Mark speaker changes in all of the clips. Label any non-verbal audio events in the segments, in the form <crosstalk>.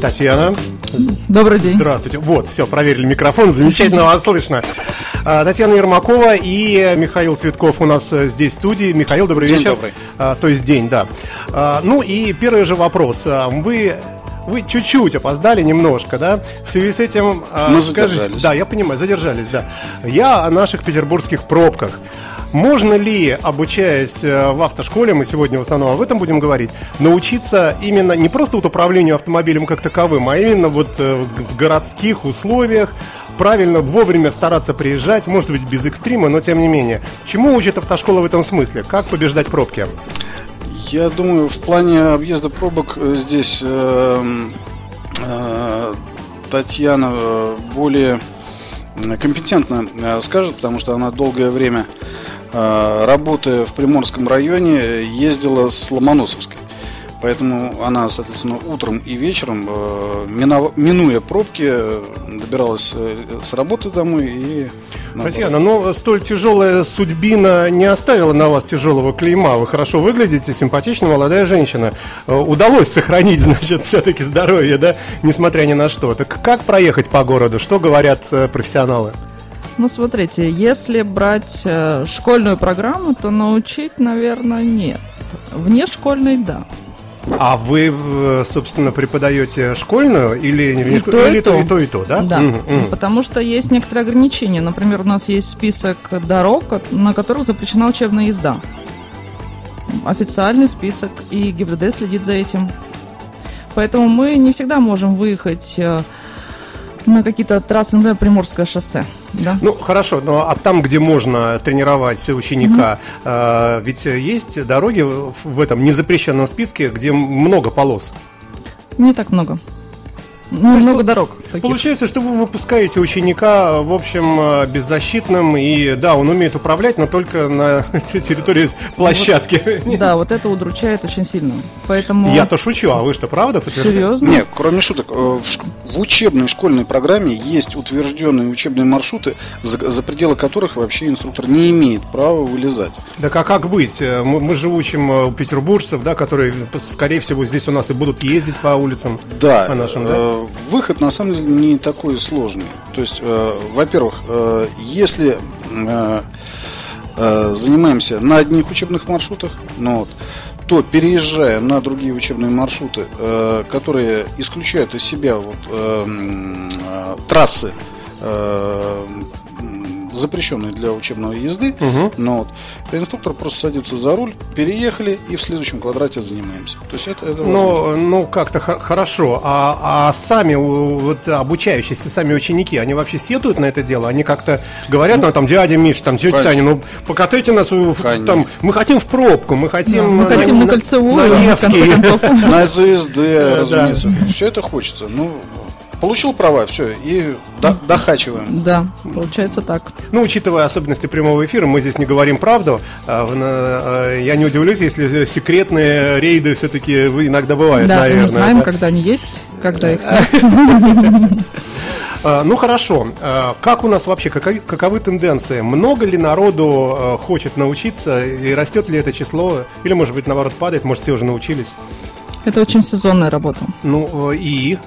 Speaker 1: Татьяна.
Speaker 2: Добрый день.
Speaker 1: Здравствуйте. Вот, все, проверили микрофон, замечательно вас слышно. А, Татьяна Ермакова и Михаил Цветков у нас э, здесь в студии. Михаил, добрый
Speaker 3: День
Speaker 1: вечер.
Speaker 3: добрый.
Speaker 1: А, То есть день, да. А, Ну и первый же вопрос. Вы вы чуть-чуть опоздали немножко, да? В связи с этим...
Speaker 3: Мы
Speaker 1: скажи-
Speaker 3: задержались.
Speaker 1: Да, я понимаю, задержались, да. Я о наших петербургских пробках. Можно ли, обучаясь э, в автошколе, мы сегодня в основном об этом будем говорить, научиться именно не просто вот управлению автомобилем как таковым, а именно вот э, в городских условиях правильно вовремя стараться приезжать, может быть без экстрима, но тем не менее. Чему учит автошкола в этом смысле? Как побеждать пробки?
Speaker 3: Я думаю, в плане объезда пробок э, здесь э, э, Татьяна более компетентно скажет, потому что она долгое время, работая в Приморском районе, ездила с Ломоносовской. Поэтому она, соответственно, утром и вечером, э, минуя пробки, добиралась э, с работы домой и...
Speaker 1: Татьяна, но столь тяжелая судьбина не оставила на вас тяжелого клейма. Вы хорошо выглядите, симпатична молодая женщина. Э, Удалось сохранить, <laughs> значит, все-таки здоровье, да, несмотря ни на что. Так как проехать по городу? Что говорят профессионалы?
Speaker 2: Ну, смотрите, если брать э, школьную программу, то научить, наверное, нет. Вне школьной, да.
Speaker 1: А вы, э, собственно, преподаете школьную или, не-
Speaker 2: И
Speaker 1: или
Speaker 2: то, и
Speaker 1: то,
Speaker 2: то.
Speaker 1: и то, и то, да?
Speaker 2: Да,
Speaker 1: мгм.
Speaker 2: потому что есть некоторые ограничения. Например, у нас есть список дорог, на которых запрещена учебная езда. Официальный список, и ГИБДД следит за этим. Поэтому мы не всегда можем выехать э, на какие-то трассы, например, Приморское шоссе. Да?
Speaker 1: Ну, хорошо, но а там, где можно тренировать ученика, э, ведь есть дороги в этом незапрещенном списке, где много полос.
Speaker 2: Не так много. Ну, много
Speaker 1: пол-
Speaker 2: дорог. таких.
Speaker 1: Получается, что вы выпускаете ученика, в общем, э, беззащитным, и да, он умеет управлять, но только на <laughs> территории площадки. <laughs>
Speaker 2: Да, вот это удручает очень сильно. Поэтому...
Speaker 1: Я-то шучу, а вы что, правда?
Speaker 2: Серьезно?
Speaker 3: Нет, кроме шуток, э, в, в учебной школьной программе есть утвержденные учебные маршруты, за, за пределы которых вообще инструктор не имеет права вылезать.
Speaker 1: Так а как быть? Э, Мы, мы же учим петербуржцев, да, которые, скорее всего, здесь у нас и будут ездить по улицам.
Speaker 3: Да,
Speaker 1: По нашим, да?
Speaker 3: Выход на самом деле не такой сложный. То есть, э, во-первых, э, если э, занимаемся на одних учебных маршрутах, ну вот, то переезжая на другие учебные маршруты, э, которые исключают из себя вот, э, м, э, трассы, э, м, запрещенные для учебной езды, но вот, инструктор просто садится за руль, переехали и в следующем квадрате занимаемся. То есть это, это.
Speaker 1: Ну, ну как-то хо- хорошо. А, а сами вот обучающиеся, сами ученики, они вообще сетуют на это дело? Они как-то говорят, ну, там, дядя Миш, там, тетя. Таня, ну, покатайте нас, в-
Speaker 3: Конечно.
Speaker 1: там, мы хотим в пробку, мы хотим...
Speaker 2: Да, мы хотим на кольцевую, <laughs>
Speaker 1: на
Speaker 2: конце
Speaker 1: Невский.
Speaker 3: На ЗСД,
Speaker 1: Да.
Speaker 3: разумеется. Все это хочется. Ну, получил права, все, и до- дохачиваем.
Speaker 2: Да, получается так.
Speaker 1: Ну, учитывая особенности прямого эфира, мы здесь не говорим правду. А, а, Я не удивлюсь, если секретные рейды все-таки иногда бывают,
Speaker 2: да,
Speaker 1: наверное.
Speaker 2: мы знаем,
Speaker 1: да.
Speaker 2: когда они есть, когда их <laughs>
Speaker 1: А, Ну хорошо, как у нас вообще, каковы, каковы тенденции? Много ли народу хочет научиться и растет ли это число? Или, может быть, наоборот, падает, может, все уже научились?
Speaker 2: Это очень сезонная работа.
Speaker 1: Ну и,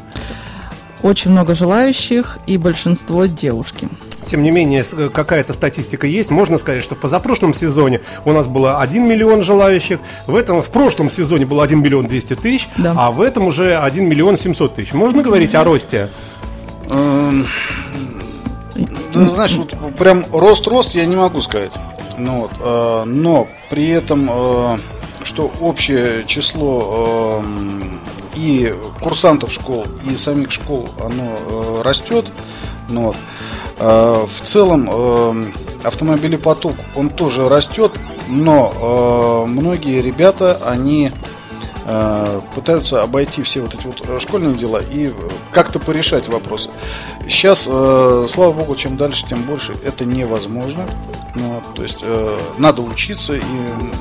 Speaker 2: Очень много желающих и большинство девушки.
Speaker 1: тем не менее, с- какая-то статистика есть. Можно сказать, что в позапрошлом сезоне у нас было 1 миллион желающих, в этом в прошлом сезоне было 1 миллион 200 тысяч,
Speaker 2: Да.
Speaker 1: а в этом уже 1 миллион 700 тысяч. Можно говорить о росте?
Speaker 3: Эм, Ты знаешь, вот прям рост-рост я не могу сказать. Ну, вот, э, но при этом, э, что общее число эм, и курсантов школ, и самих школ, оно э, растет. Ну, вот. Э, В целом э, автомобилепоток, он тоже растет, но многие ребята, они пытаются обойти все вот эти вот э, школьные дела и э, как-то порешать вопросы. Сейчас, э, слава богу, чем дальше, тем больше это невозможно. Ну, вот, то есть э, надо учиться, и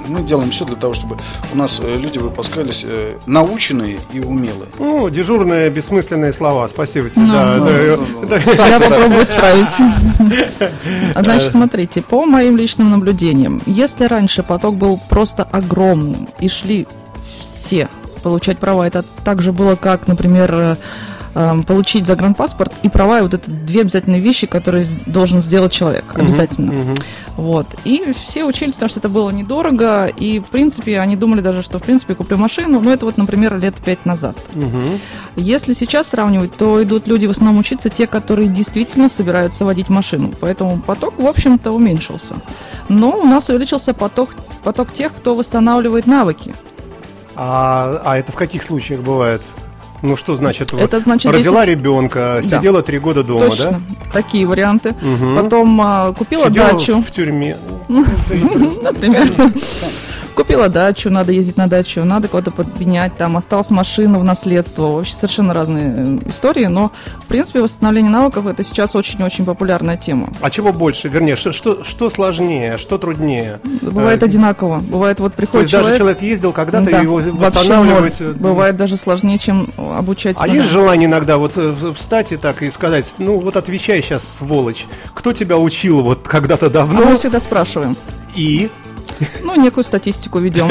Speaker 3: мы делаем все для того, чтобы у нас э, люди выпускались э, наученные и умелые.
Speaker 1: Ну, дежурные бессмысленные слова. Спасибо тебе.
Speaker 2: Ну,
Speaker 1: да,
Speaker 3: ну,
Speaker 1: да,
Speaker 3: ну,
Speaker 1: да.
Speaker 3: ну,
Speaker 2: Я попробую исправить. <laughs> А Значит, смотрите, по моим личным наблюдениям, если раньше поток был просто огромным и шли все получать права. Это также было как, например, э, получить загранпаспорт и права, и вот это две обязательные вещи, которые должен сделать человек, обязательно.
Speaker 1: Мгм.
Speaker 2: Вот. И все учились, потому что это было недорого, и, в принципе, они думали даже, что, в принципе, куплю машину, но это вот, например, лет пять назад.
Speaker 1: Мгм.
Speaker 2: Если сейчас сравнивать, то идут люди в основном учиться те, которые действительно собираются водить машину. Поэтому поток, в общем-то, уменьшился. Но у нас увеличился поток, поток тех, кто восстанавливает навыки.
Speaker 1: А, а это в каких случаях бывает? Ну что значит?
Speaker 2: Это значит,
Speaker 1: родила
Speaker 2: если-
Speaker 1: ребенка,
Speaker 2: Да.
Speaker 1: сидела три года дома,
Speaker 2: Точно. Такие варианты.
Speaker 1: да? Мгм.
Speaker 2: Потом а, купила
Speaker 1: Сидела
Speaker 2: дачу.
Speaker 1: в тюрьме. <laughs>
Speaker 2: например. Купила дачу, надо ездить на дачу, надо кого-то подменять, там осталась машина в наследство. Вообще совершенно разные э, истории, но, в принципе, восстановление навыков это сейчас очень-очень популярная тема.
Speaker 1: А чего больше? Вернее, что, что, что сложнее, что труднее?
Speaker 2: Бывает
Speaker 1: Э,
Speaker 2: одинаково. Бывает, вот
Speaker 1: То
Speaker 2: приходит
Speaker 1: есть даже
Speaker 2: человек...
Speaker 1: человек ездил когда-то,
Speaker 2: Да,
Speaker 1: и его восстанавливать... э,
Speaker 2: Бывает даже сложнее, чем обучать.
Speaker 1: А есть желание иногда вот встать и так и сказать, ну вот отвечай сейчас, сволочь, кто тебя учил вот когда-то
Speaker 2: А мы
Speaker 1: давно
Speaker 2: всегда спрашиваем.
Speaker 1: и...
Speaker 2: Ну, некую статистику ведем.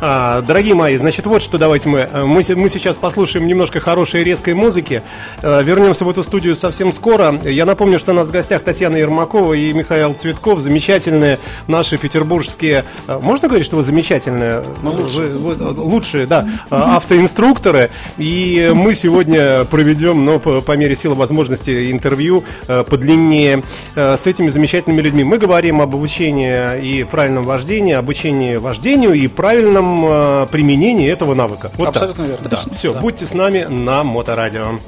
Speaker 1: А, дорогие мои, значит, вот что давайте мы. э, Мы, се- мы сейчас послушаем немножко хорошей резкой музыки. Э, Вернемся в эту студию совсем скоро. Я напомню, что у нас в гостях Татьяна Ермакова и Михаил Цветков, замечательные наши петербургские... э, Можно говорить, что вы замечательные?
Speaker 3: Ну, лучшие.
Speaker 1: Лучшие, да, автоинструкторы. И мы сегодня проведем, но по, по мере силы возможности, интервью подлиннее с этими замечательными людьми. Мы говорим об обучении и правильном вождении, обучении вождению и правильном э, применении этого навыка. Вот так.
Speaker 3: Абсолютно верно.
Speaker 1: Да, все,
Speaker 3: Да.
Speaker 1: будьте с нами на Моторадио.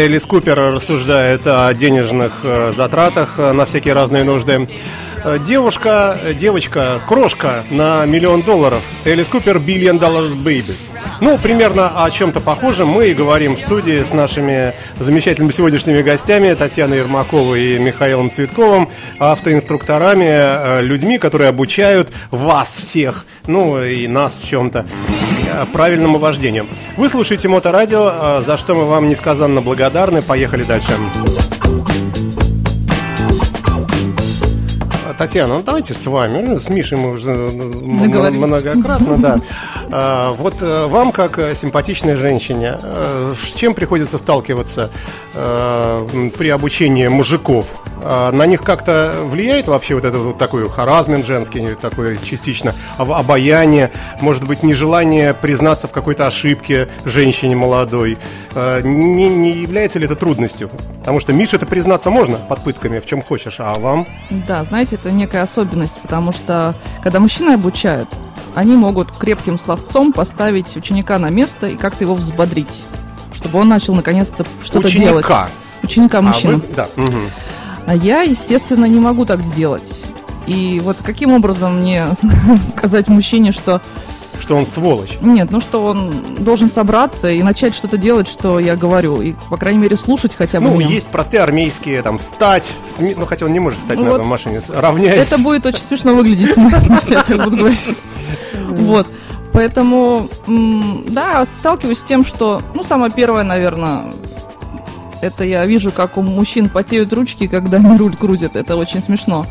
Speaker 1: Элис Купер рассуждает о денежных э, затратах э, на всякие разные нужды. Э, Девушка, девочка, крошка на миллион долларов. Элис Купер Billion Dollars Babies. Ну, примерно о чем-то похожем мы и говорим в студии с нашими замечательными сегодняшними гостями Татьяной Ермаковой и Михаилом Цветковым, автоинструкторами, людьми, которые обучают вас всех, ну и нас в чем-то правильному вождению. Вы слушаете Моторадио, э, за что мы вам несказанно благодарны. Поехали дальше. Татьяна, ну давайте с вами. С Мишей мы уже э, многократно, да. <laughs> А, Вот э, вам, как э, симпатичной женщине, э, с чем приходится сталкиваться при обучении мужиков? А на них как-то влияет вообще вот этот вот такой харазмент женский, такое частично об- обаяние, может быть, нежелание признаться в какой-то ошибке женщине молодой. А, Не, не является ли это трудностью? Потому что Мише это признаться можно под пытками, в чем хочешь, а вам?
Speaker 2: Да, знаете, это некая особенность, потому что когда мужчины обучают, они могут крепким словцом поставить ученика на место и как-то его взбодрить, чтобы он начал наконец-то что-то делать.
Speaker 1: Ученика.
Speaker 2: Ученика
Speaker 1: А вы- да. мгм.
Speaker 2: А я, естественно, не могу так сделать. И вот каким образом мне <laughs> сказать мужчине, что
Speaker 1: Что он сволочь.
Speaker 2: нет, ну что он должен собраться и начать что-то делать, что я говорю, и, по крайней мере, слушать хотя бы
Speaker 1: Ну,
Speaker 2: меня.
Speaker 1: есть простые армейские, там, стать, сми- ну, хотя он не может встать
Speaker 2: Ну
Speaker 1: на
Speaker 2: вот
Speaker 1: одной машине, с- равняясь.
Speaker 2: Это будет очень смешно выглядеть, <laughs> если я так буду говорить. <laughs> Вот. Поэтому, да, сталкиваюсь с тем, что, ну, самое первое, наверное, это я вижу, как у мужчин потеют ручки, когда они руль крутят. Это очень смешно.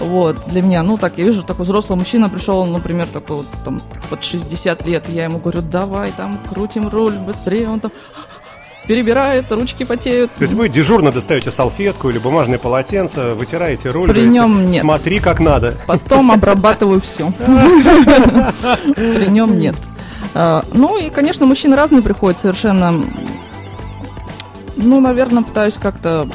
Speaker 2: Вот, для меня. Ну, так, я вижу, такой взрослый мужчина пришел, например, такой вот, там, под 60 лет. Я ему говорю, давай, там, крутим руль быстрее. Он там перебирает, ручки потеют.
Speaker 1: То есть вы дежурно достаете салфетку или бумажное полотенце, вытираете руль.
Speaker 2: При
Speaker 1: говорите,
Speaker 2: нем нет.
Speaker 1: Смотри, как надо.
Speaker 2: Потом обрабатываю все. При нем нет. А, Ну и, конечно, мужчины разные приходят совершенно. Ну, наверное, пытаюсь как-то.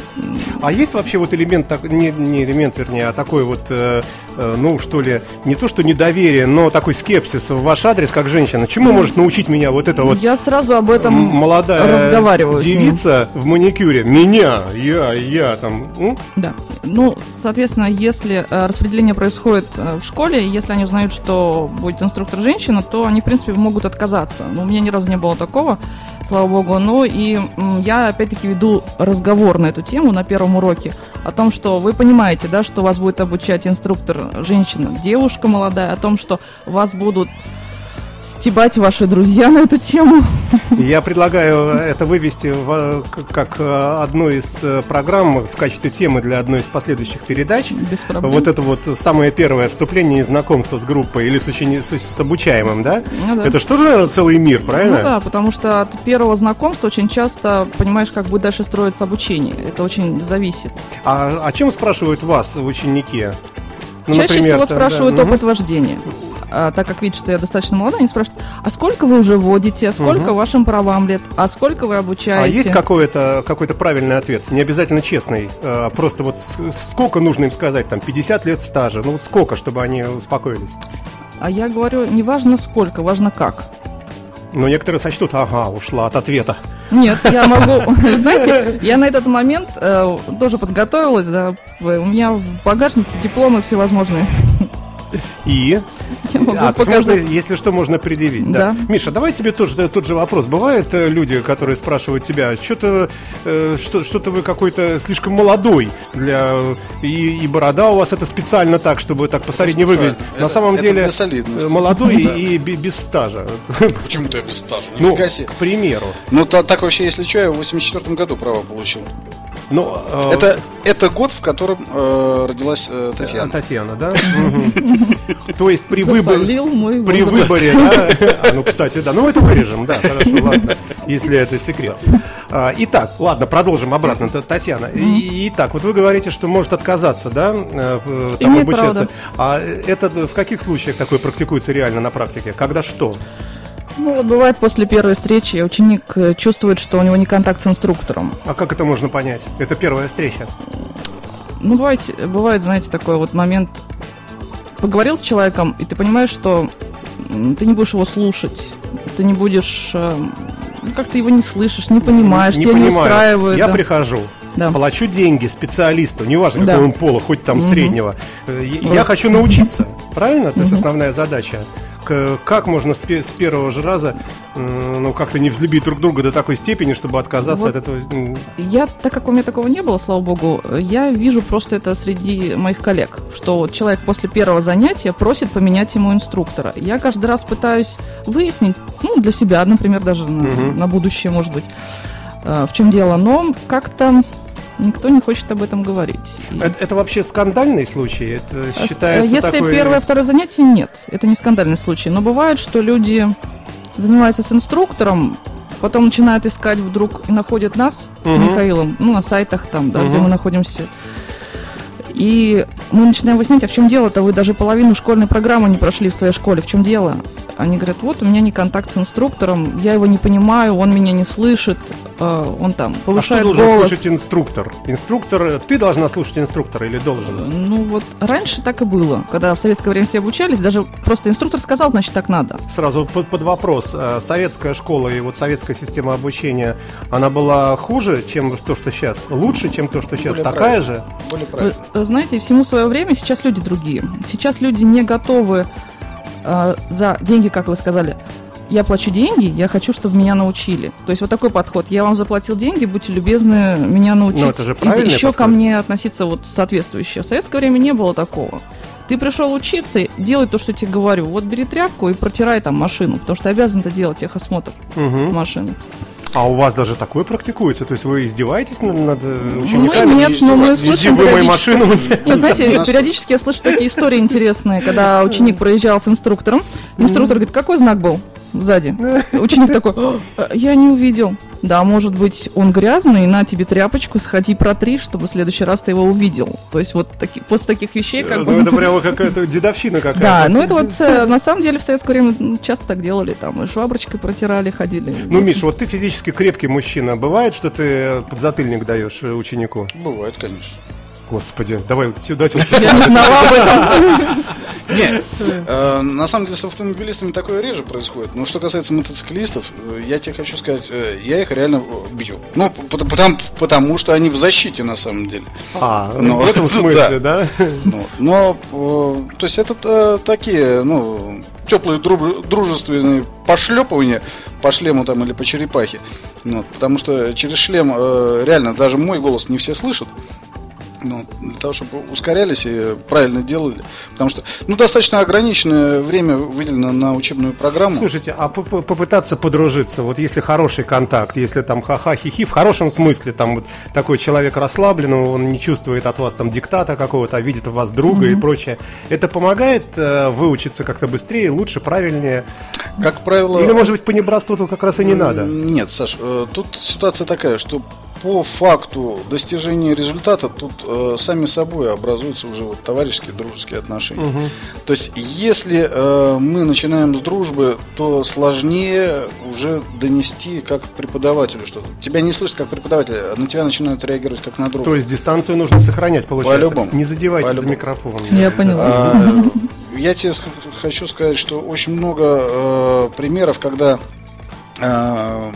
Speaker 1: А есть вообще вот элемент, так- не, не элемент, вернее, а такой вот, э, э, ну что ли, не то что недоверие, но такой скепсис в ваш адрес как женщина. Чему может научить меня вот эта вот
Speaker 2: Я сразу об этом
Speaker 1: молодая
Speaker 2: разговариваю.
Speaker 1: девица в маникюре? Меня, я, я там. м?
Speaker 2: Да. Ну, соответственно, если э, распределение происходит э, в школе, если они узнают, что будет инструктор женщина, то они, в принципе, могут отказаться. Но у меня ни разу не было такого, слава богу. Ну и я, опять-таки, веду разговор на эту тему на первом уроке о том, что вы понимаете, да, что вас будет обучать инструктор женщина, девушка молодая, о том, что вас будут стебать ваши друзья на эту тему.
Speaker 1: Я предлагаю это вывести в, как э, одну из э, программ в качестве темы для одной из последующих передач.
Speaker 2: Без проблем.
Speaker 1: Вот это вот самое первое вступление и знакомство с группой или с, учени- с, обучаемым, да?
Speaker 2: Ну да.
Speaker 1: Это что же, наверное, целый мир, правильно?
Speaker 2: Ну да, потому что от первого знакомства очень часто понимаешь, как будет дальше строиться обучение. Это очень зависит.
Speaker 1: А о чем спрашивают вас ученики? Ну,
Speaker 2: Чаще
Speaker 1: например,
Speaker 2: всего спрашивают
Speaker 1: да,
Speaker 2: опыт вождения. А, так как видят, что я достаточно молодая, они спрашивают, а сколько вы уже водите, а сколько
Speaker 1: Мгм.
Speaker 2: вашим правам лет, а сколько вы обучаете?
Speaker 1: А есть какой-то какой-то правильный ответ? Не обязательно честный. а Просто вот сколько нужно им сказать? Там 50 лет стажа. Ну вот сколько, чтобы они успокоились?
Speaker 2: А я говорю, не важно сколько, важно как.
Speaker 1: Но некоторые сочтут, ага, ушла от ответа.
Speaker 2: Нет, я могу, <laughs> знаете, я на этот момент э, тоже подготовилась, да, у меня в багажнике дипломы всевозможные.
Speaker 1: И?
Speaker 2: Я могу
Speaker 1: а, то есть можно,
Speaker 2: показать.
Speaker 1: если что, можно предъявить. Да.
Speaker 2: Да.
Speaker 1: Миша, давай тебе тоже тот же вопрос. Бывают э, люди, которые спрашивают тебя, что-то, э, что, что-то вы какой-то слишком молодой для и, и борода у вас это специально так, чтобы так
Speaker 3: специально.
Speaker 1: выглядеть. На
Speaker 3: Это-
Speaker 1: самом
Speaker 3: это
Speaker 1: деле молодой
Speaker 3: Да.
Speaker 1: и бе- без стажа. <laughs>
Speaker 3: Почему-то я без стажа.
Speaker 1: Ну, к примеру.
Speaker 3: Ну, та- так вообще, если что, я в 84 году право получил.
Speaker 1: Ну, э,
Speaker 3: Это, это год, в котором э, родилась э, Татьяна.
Speaker 1: Татьяна, да? То есть при выборе... При выборе, да? А, ну, кстати, да. Ну, это вырежем, да, хорошо, ладно, если это секрет. А, Итак, ладно, продолжим обратно, Татьяна. Итак, вот вы говорите, что может отказаться, да, э, э, там обучаться. А это в каких случаях такое практикуется реально на практике? Когда что?
Speaker 2: Ну, вот бывает после первой встречи ученик э, чувствует, что у него не контакт с инструктором.
Speaker 1: А как это можно понять? Это первая встреча.
Speaker 2: Ну, бывает, бывает, знаете, такой вот момент. Поговорил с человеком, и ты понимаешь, что ты не будешь его слушать, ты не будешь... э, ну, как ты его не слышишь, не понимаешь,
Speaker 1: Не
Speaker 2: тебя не
Speaker 1: понимаю.
Speaker 2: устраивает.
Speaker 1: Я
Speaker 2: да.
Speaker 1: прихожу,
Speaker 2: Да.
Speaker 1: плачу деньги специалисту, неважно
Speaker 2: Да.
Speaker 1: какого он пола, хоть там
Speaker 2: Мгм.
Speaker 1: среднего. Э, Я, я хочу научиться, правильно? То есть основная задача. К- Как можно с, с первого же раза, ну, как-то не взлюбить друг друга до такой степени, чтобы отказаться
Speaker 2: Вот.
Speaker 1: от этого?
Speaker 2: Я, так как у меня такого не было, слава богу, я вижу просто это среди моих коллег, что человек после первого занятия просит поменять ему инструктора. Я каждый раз пытаюсь выяснить, ну, для себя, например, даже на, на будущее, может быть, э, в чем дело, но как-то никто не хочет об этом говорить.
Speaker 1: Это, это вообще скандальный случай? Это
Speaker 2: с-
Speaker 1: считается
Speaker 2: Если
Speaker 1: такой...
Speaker 2: первое, второе занятие, нет. Это не скандальный случай. Но бывает, что люди занимаются с инструктором, потом начинают искать вдруг и находят нас с
Speaker 1: Мгм.
Speaker 2: Михаилом, ну, на сайтах там, да, где
Speaker 1: Мгм.
Speaker 2: мы находимся. И мы начинаем выяснять, а в чем дело-то? Вы даже половину школьной программы не прошли в своей школе. В чем дело? Они говорят, вот у меня не контакт с инструктором, я его не понимаю, он меня не слышит, э, он там
Speaker 1: А что
Speaker 2: повышает
Speaker 1: должен
Speaker 2: голос.
Speaker 1: слушать инструктор? Инструктор, э, ты должна слушать инструктора или должен?
Speaker 2: Ну вот раньше так и было, когда в советское время все обучались, даже просто инструктор сказал, значит так надо.
Speaker 1: Сразу под, под вопрос. Э, Советская школа и вот советская система обучения, она была хуже, чем то, что сейчас? Лучше, чем то, что сейчас?
Speaker 3: Более
Speaker 1: Такая
Speaker 3: правильно.
Speaker 1: же?
Speaker 3: Более правильно.
Speaker 2: э, знаете, всему свое время сейчас люди другие. Сейчас люди не готовы э, за деньги, как вы сказали. Я плачу деньги, я хочу, чтобы меня научили. То есть вот такой подход. Я вам заплатил деньги, будьте любезны меня научить.
Speaker 1: Ну, это же
Speaker 2: И
Speaker 1: правильный
Speaker 2: еще ко
Speaker 1: подход.
Speaker 2: мне относиться вот соответствующе. В советское время не было такого. Ты пришел учиться, делай то, что тебе говорю. Вот бери тряпку и протирай там машину, потому что обязан это делать техосмотр
Speaker 1: Мгм.
Speaker 2: машины.
Speaker 1: А у вас даже такое практикуется? То есть вы издеваетесь над, над э,
Speaker 2: Мы
Speaker 1: учениками?
Speaker 2: нет, но мы слышим
Speaker 1: вымой
Speaker 2: периодически-
Speaker 1: машину.
Speaker 2: Нет, знаете, периодически я слышу такие истории интересные, когда ученик проезжал с инструктором. Инструктор говорит, какой знак был сзади? Ученик такой, «О, я не увидел. Да, может быть, он грязный, на тебе тряпочку, сходи протри, чтобы в следующий раз ты его увидел. То есть вот таки, после таких вещей как бы...
Speaker 1: Ну, это <laughs> прямо какая-то дедовщина какая-то.
Speaker 2: Да, ну это вот э, на самом деле в советское время часто так делали, там и шваброчкой протирали, ходили.
Speaker 1: Ну, Миша, вот ты физически крепкий мужчина. Бывает, что ты подзатыльник даешь э, ученику?
Speaker 3: Бывает, конечно.
Speaker 1: Господи, давай сюда сюда.
Speaker 2: Я не знала об этом. <laughs>
Speaker 3: Нет, э, на самом деле с автомобилистами такое реже происходит. Но что касается мотоциклистов, э, я тебе хочу сказать, э, я их реально бью. Ну, пот- потому, потому что они в защите на самом деле.
Speaker 1: А,
Speaker 3: Ну,
Speaker 1: в этом <laughs> смысле, да?
Speaker 3: Ну, но, э, то есть это такие, ну, теплые дружественные пошлепывания по шлему там или по черепахе. Ну, потому что через шлем э, реально даже мой голос не все слышат. Ну, для того, чтобы ускорялись и правильно делали. Потому что, ну, достаточно ограниченное время выделено на учебную программу.
Speaker 1: Слушайте, а по- по- попытаться подружиться, вот если хороший контакт, если там ха-ха, хихи, в хорошем смысле, там вот такой человек расслабленный, он не чувствует от вас там диктата какого-то, а видит в вас друга и прочее, это помогает э, выучиться как-то быстрее, лучше, правильнее?
Speaker 3: Как правило...
Speaker 1: Или, может быть, по небратству тут как раз и не надо?
Speaker 3: Нет, Саш, э, тут ситуация такая, что по факту достижения результата тут э, сами собой образуются уже вот товарищеские, дружеские отношения. То есть, если э, мы начинаем с дружбы, то сложнее уже донести как преподавателю что-то. Тебя не слышат как преподавателя, а на тебя начинают реагировать как на друга.
Speaker 1: То есть дистанцию нужно сохранять, получается.
Speaker 3: По-любому.
Speaker 1: Не задевайте за
Speaker 3: По-любому.
Speaker 1: микрофон.
Speaker 2: Я поняла.
Speaker 3: А, Я тебе хочу сказать, что очень много э, примеров, когда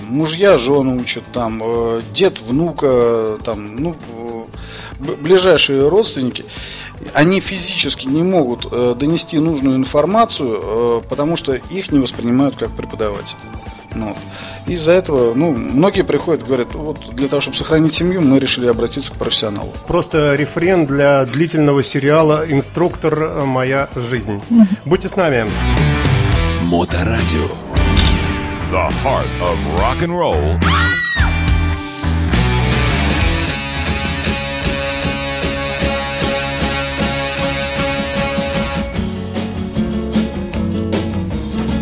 Speaker 3: мужья жену учат, там, э, дед внука, там, ну, э, ближайшие родственники, они физически не могут э, донести нужную информацию, э, потому что их не воспринимают как преподавателя. Ну, вот. Из-за этого, ну, многие приходят и говорят, вот для того, чтобы сохранить семью, мы решили обратиться к профессионалу.
Speaker 1: Просто рефрен для длительного сериала «Инструктор. э, Моя жизнь». Будьте с нами.
Speaker 4: Моторадио.
Speaker 5: The heart of rock and roll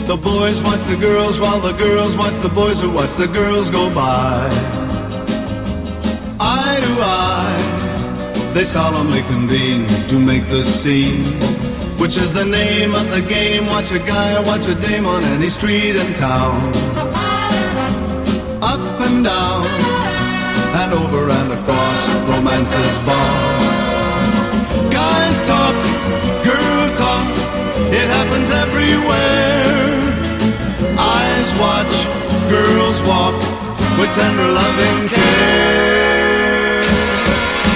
Speaker 6: The boys watch the girls while the girls watch the boys who watch the girls go by. Eye to eye, they solemnly convene to make the scene. Which is the name of the game? Watch a guy, watch a dame on any street in town. Up and down, and over and across, romance's boss. Guys talk, girl talk, it happens everywhere. Eyes watch, girls walk with tender loving care.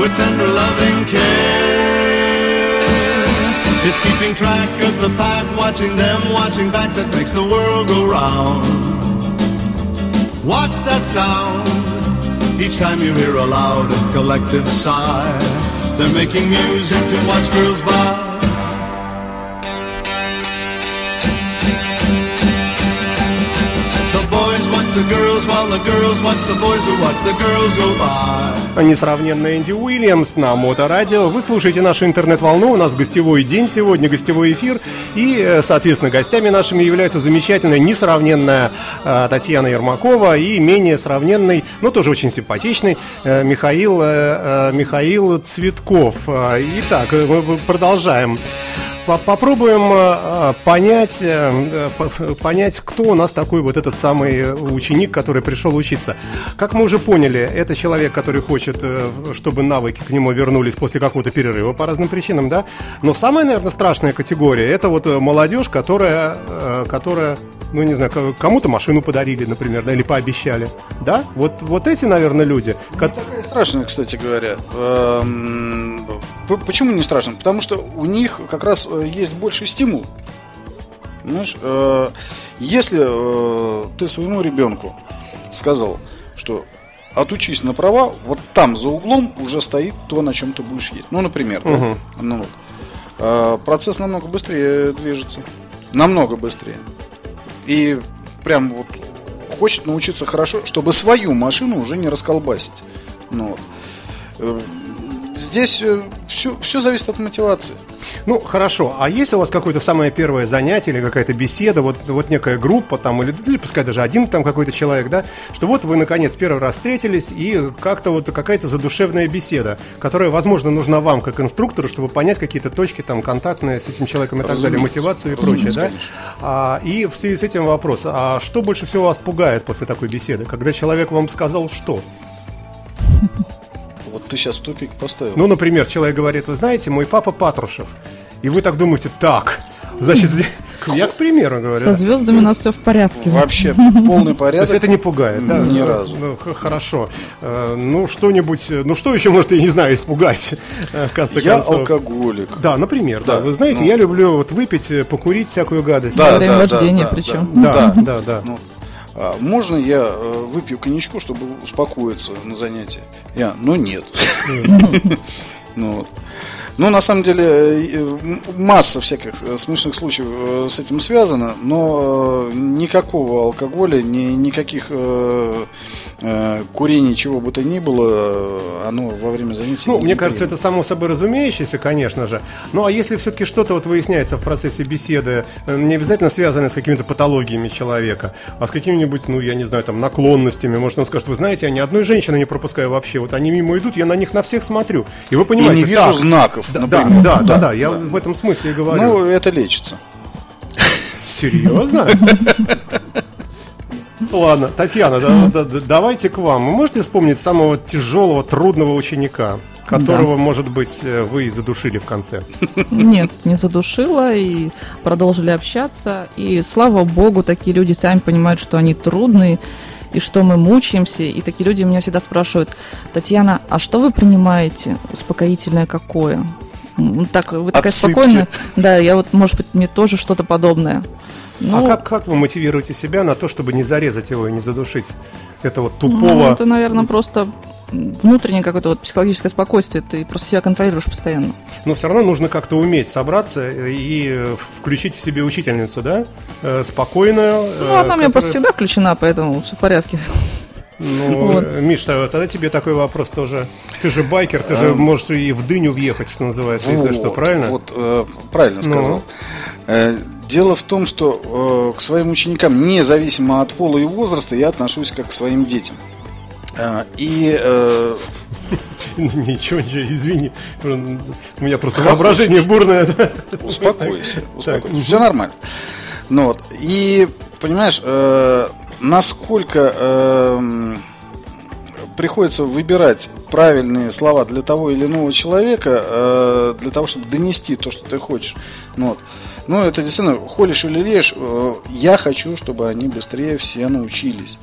Speaker 6: With tender loving care. It's keeping track of the pack, watching them, watching back that makes the world go round. Watch that sound? Each time you hear a loud and collective sigh, they're making music to watch girls by. Watch the
Speaker 1: Энди Уильямс на Моторадио. Вы слушаете нашу интернет-волну. У нас гостевой день сегодня, гостевой эфир. И, э, соответственно, гостями нашими являются замечательная, несравненная э, Татьяна Ермакова и менее сравненный, но тоже очень симпатичный э, Михаил, Михаил Цветков. Итак, мы продолжаем. По- Попробуем э, понять, э, понять, кто у нас такой вот этот самый ученик, который пришел учиться. Как мы уже поняли, это человек, который хочет, э, чтобы навыки к нему вернулись после какого-то перерыва по разным причинам, да? Но самая, наверное, страшная категория – это вот э, молодежь, которая, э, которая ну, не знаю, кому-то машину подарили, например, да, или пообещали, да? Вот, вот эти, наверное, люди, ко-
Speaker 3: Страшно, кстати говоря. Почему не страшно? Потому что у них как раз э, есть больше стимул. Понимаешь? Э, Если э, ты своему ребенку сказал, что отучись на права, вот там за углом уже стоит то, на чем ты будешь ездить. Ну, например, да? Ну, вот. Процесс намного быстрее движется. Намного быстрее. И прям вот хочет научиться хорошо, чтобы свою машину уже не расколбасить. Ну, вот. Э, Здесь все, все зависит от мотивации.
Speaker 1: Ну, хорошо. А есть у вас какое-то самое первое занятие или какая-то беседа, вот, вот некая группа там, или, или пускай даже один там какой-то человек, да, что вот вы, наконец, первый раз встретились, и как-то вот какая-то задушевная беседа, которая, возможно, нужна вам, как инструктору, чтобы понять какие-то точки там контактные с этим человеком и так далее, мотивацию и прочее, да? А, и в связи с этим вопрос, а что больше всего вас пугает после такой беседы? Когда человек вам сказал что?
Speaker 3: Вот ты сейчас в тупик поставил.
Speaker 1: Ну, например, человек говорит, вы знаете, мой папа Патрушев. И вы так думаете, так, значит, <laughs> я к примеру говорю.
Speaker 2: Со
Speaker 1: да.
Speaker 2: звездами у нас все в порядке.
Speaker 3: Вообще <laughs> полный
Speaker 1: То
Speaker 3: порядок.
Speaker 1: есть это не пугает, да?
Speaker 3: Ни
Speaker 1: Ну,
Speaker 3: разу.
Speaker 1: ну, хорошо. Э, Ну, что-нибудь, э, ну, что еще может, я не знаю, испугать, э, в конце
Speaker 3: Я
Speaker 1: концов.
Speaker 3: алкоголик.
Speaker 1: Да, например, да.
Speaker 3: Да,
Speaker 1: Вы знаете,
Speaker 3: ну.
Speaker 1: я люблю вот выпить, покурить всякую гадость.
Speaker 3: Да,
Speaker 2: Во время
Speaker 3: да, да,
Speaker 2: вождения
Speaker 3: да,
Speaker 2: причем.
Speaker 1: да, да, да.
Speaker 3: Ну, а можно я э, выпью коньячку, чтобы успокоиться на занятии? Я, ну нет. <laughs> Ну. Ну, на самом деле, э, масса всяких э, смешных случаев с этим связано, но никакого алкоголя, ни, никаких э, курений, чего бы то ни было, оно во время занятий...
Speaker 1: Ну,
Speaker 3: не
Speaker 1: мне кажется, это само собой разумеющееся, конечно же. Ну, а если все-таки что-то вот выясняется в процессе беседы, э, не обязательно связанное с какими-то патологиями человека, а с какими-нибудь, ну, я не знаю, там, наклонностями, может, он скажет, вы знаете, я ни одной женщины не пропускаю вообще, вот они мимо идут, я на них на всех смотрю. И вы
Speaker 3: И
Speaker 1: понимаете,
Speaker 3: не вижу
Speaker 1: так,
Speaker 3: знаков,
Speaker 1: Да, да,
Speaker 3: например.
Speaker 1: да, да, да, я в этом смысле и говорю.
Speaker 3: Ну, это лечится.
Speaker 1: Серьезно? <laughs> Ладно, Татьяна, да- да- да- давайте к вам. Вы можете вспомнить самого тяжелого, трудного ученика, которого, может быть, э, вы и задушили в конце?
Speaker 2: Нет, не задушила и продолжили общаться. И слава богу, такие люди сами понимают, что они трудные и что мы мучаемся. И такие люди меня всегда спрашивают, Татьяна, а что вы принимаете? Успокоительное какое? Так, вы такая
Speaker 3: Отсыпьте.
Speaker 2: спокойная. Да, я вот, может быть, мне тоже что-то подобное. Ну,
Speaker 1: а как, как вы мотивируете себя на то, чтобы не зарезать его и не задушить? Это вот
Speaker 2: ну,
Speaker 1: тупого...
Speaker 2: это, наверное, просто внутреннее какое-то вот психологическое спокойствие. Ты просто себя контролируешь постоянно.
Speaker 1: Но все равно нужно как-то уметь собраться и э, включить в себе учительницу, да? Э, Спокойную.
Speaker 2: Ну, она у меня просто всегда включена, поэтому все в порядке.
Speaker 1: Ну, <laughs>
Speaker 2: Вот.
Speaker 1: э, Миш, а тогда тебе такой вопрос тоже. Ты же байкер, ты же можешь и в дыню въехать, что называется, если что,
Speaker 3: Вот,
Speaker 1: правильно?
Speaker 3: Вот, э, правильно
Speaker 1: Ну.
Speaker 3: сказал. Э, Дело в том, что э, к своим ученикам, независимо от пола и возраста, я отношусь как к своим детям. Э, И э, <laughs>
Speaker 1: Ничего, ничего, извини. У меня просто
Speaker 3: Как
Speaker 1: воображение бурное.
Speaker 3: успокойся, успокойся. Все нормально. Ну вот. И понимаешь, э, насколько э, приходится выбирать правильные слова для того или иного человека, э, для того, чтобы донести то, что ты хочешь. Ну, вот. Ну это действительно, холишь или лешь, э, я хочу, чтобы они быстрее все научились.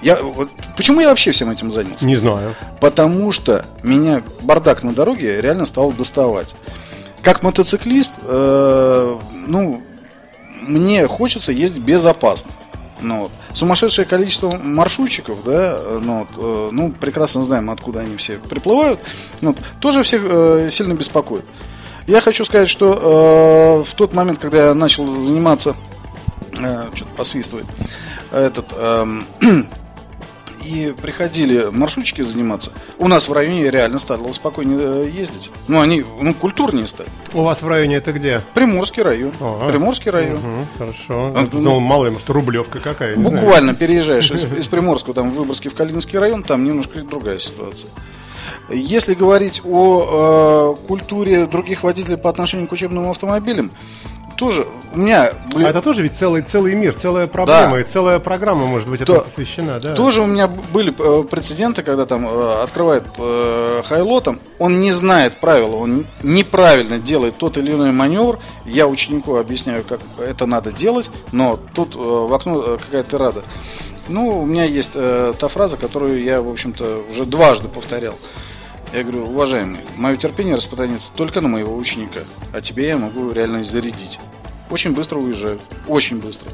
Speaker 3: Я, вот, почему я вообще всем этим занялся?
Speaker 1: Не знаю.
Speaker 3: Потому что меня бардак на дороге реально стал доставать. Как мотоциклист, э, ну, мне хочется ездить безопасно. Ну, вот. Сумасшедшее количество маршрутчиков, да, ну, вот, э, ну, прекрасно знаем, откуда они все приплывают, ну, вот, тоже всех э, сильно беспокоит. Я хочу сказать, что э, в тот момент, когда я начал заниматься, э, что-то посвистывает, этот, эм, <clears throat> и приходили маршрутчики заниматься, у нас в районе реально стало спокойнее э, ездить. Ну, они, ну, культурнее стали.
Speaker 1: У вас в районе это где?
Speaker 3: Приморский район.
Speaker 1: Ага.
Speaker 3: Приморский район.
Speaker 1: Мгм, хорошо.
Speaker 3: А,
Speaker 1: ну,
Speaker 3: ну,
Speaker 1: мало ли, может, Рублевка какая, не знаю.
Speaker 3: Буквально переезжаешь из, <laughs> из Приморского там, в Выборгский в Калининский район, там немножко другая ситуация. Если говорить о э, культуре других водителей по отношению к учебным автомобилям, тоже у меня были-
Speaker 1: А это тоже ведь целый, целый мир, целая проблема,
Speaker 3: Да.
Speaker 1: и целая программа, может быть,
Speaker 3: То-
Speaker 1: этому посвящена, да?
Speaker 3: Тоже у меня были э, прецеденты, когда там э, открывает э, хайло, там, он не знает правила, он неправильно делает тот или иной маневр. Я ученику объясняю, как это надо делать, но тут э, в окно э, какая-то рада. Ну, у меня есть э, та фраза, которую я, в общем-то, уже дважды повторял. Я говорю, уважаемый, мое терпение распространяется только на моего ученика, а тебе я могу реально зарядить. Очень быстро уезжают, очень быстро.